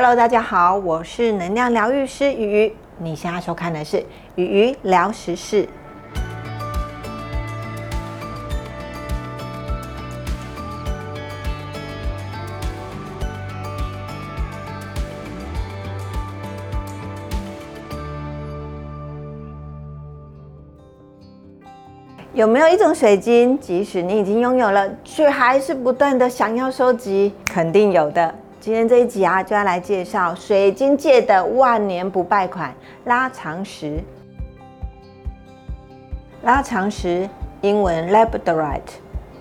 Hello，大家好，我是能量疗愈师鱼鱼。你现在收看的是鱼鱼聊时事。有没有一种水晶，即使你已经拥有了，却还是不断的想要收集？肯定有的。今天这一集啊，就要来介绍水晶界的万年不败款——拉长石。拉长石，英文 Labradorite，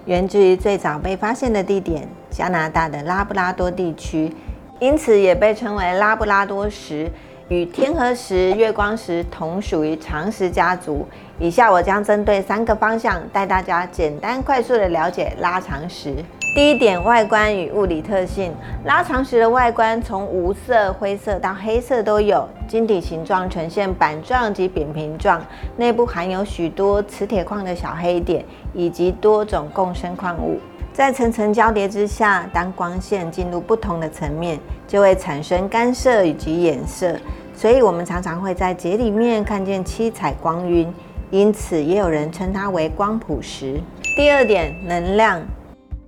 源自于最早被发现的地点——加拿大的拉布拉多地区，因此也被称为拉布拉多石。与天河石、月光石同属于长石家族。以下我将针对三个方向带大家简单快速的了解拉长石。第一点，外观与物理特性。拉长石的外观从无色、灰色到黑色都有，晶体形状呈现板状及扁平状，内部含有许多磁铁矿的小黑点以及多种共生矿物。在层层交叠之下，当光线进入不同的层面，就会产生干涉以及衍射，所以我们常常会在节里面看见七彩光晕，因此也有人称它为光谱石。第二点，能量。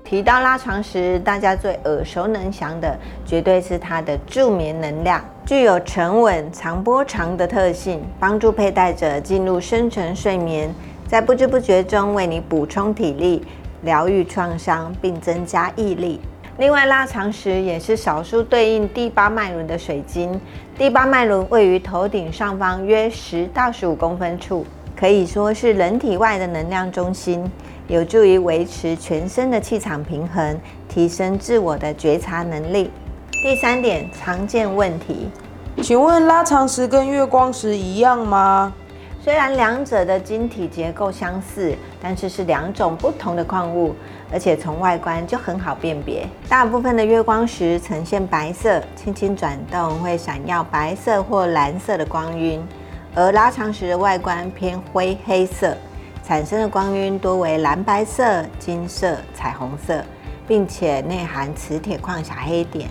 提到拉长石，大家最耳熟能详的绝对是它的助眠能量，具有沉稳、长波长的特性，帮助佩戴者进入深层睡眠，在不知不觉中为你补充体力。疗愈创伤并增加毅力。另外，拉长石也是少数对应第八脉轮的水晶。第八脉轮位于头顶上方约十到十五公分处，可以说是人体外的能量中心，有助于维持全身的气场平衡，提升自我的觉察能力。第三点，常见问题，请问拉长石跟月光石一样吗？虽然两者的晶体结构相似，但是是两种不同的矿物，而且从外观就很好辨别。大部分的月光石呈现白色，轻轻转动会闪耀白色或蓝色的光晕，而拉长石的外观偏灰黑色，产生的光晕多为蓝白色、金色、彩虹色，并且内含磁铁矿小黑点。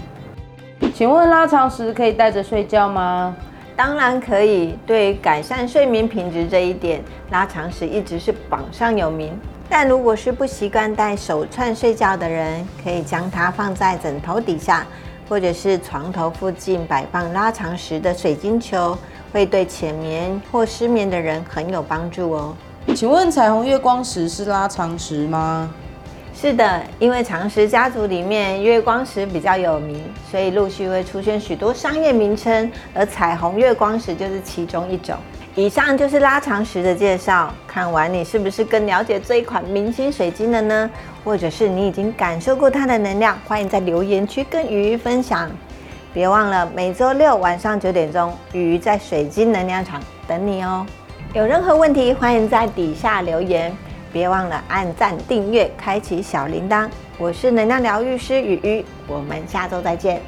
请问拉长石可以戴着睡觉吗？当然可以。对于改善睡眠品质这一点，拉长石一直是榜上有名。但如果是不习惯戴手串睡觉的人，可以将它放在枕头底下，或者是床头附近摆放拉长石的水晶球，会对浅眠或失眠的人很有帮助哦。请问彩虹月光石是拉长石吗？是的，因为长石家族里面月光石比较有名，所以陆续会出现许多商业名称，而彩虹月光石就是其中一种。以上就是拉长石的介绍，看完你是不是更了解这一款明星水晶了呢？或者是你已经感受过它的能量？欢迎在留言区跟鱼鱼分享。别忘了每周六晚上九点钟，鱼鱼在水晶能量场等你哦。有任何问题，欢迎在底下留言。别忘了按赞、订阅、开启小铃铛。我是能量疗愈师雨雨，我们下周再见。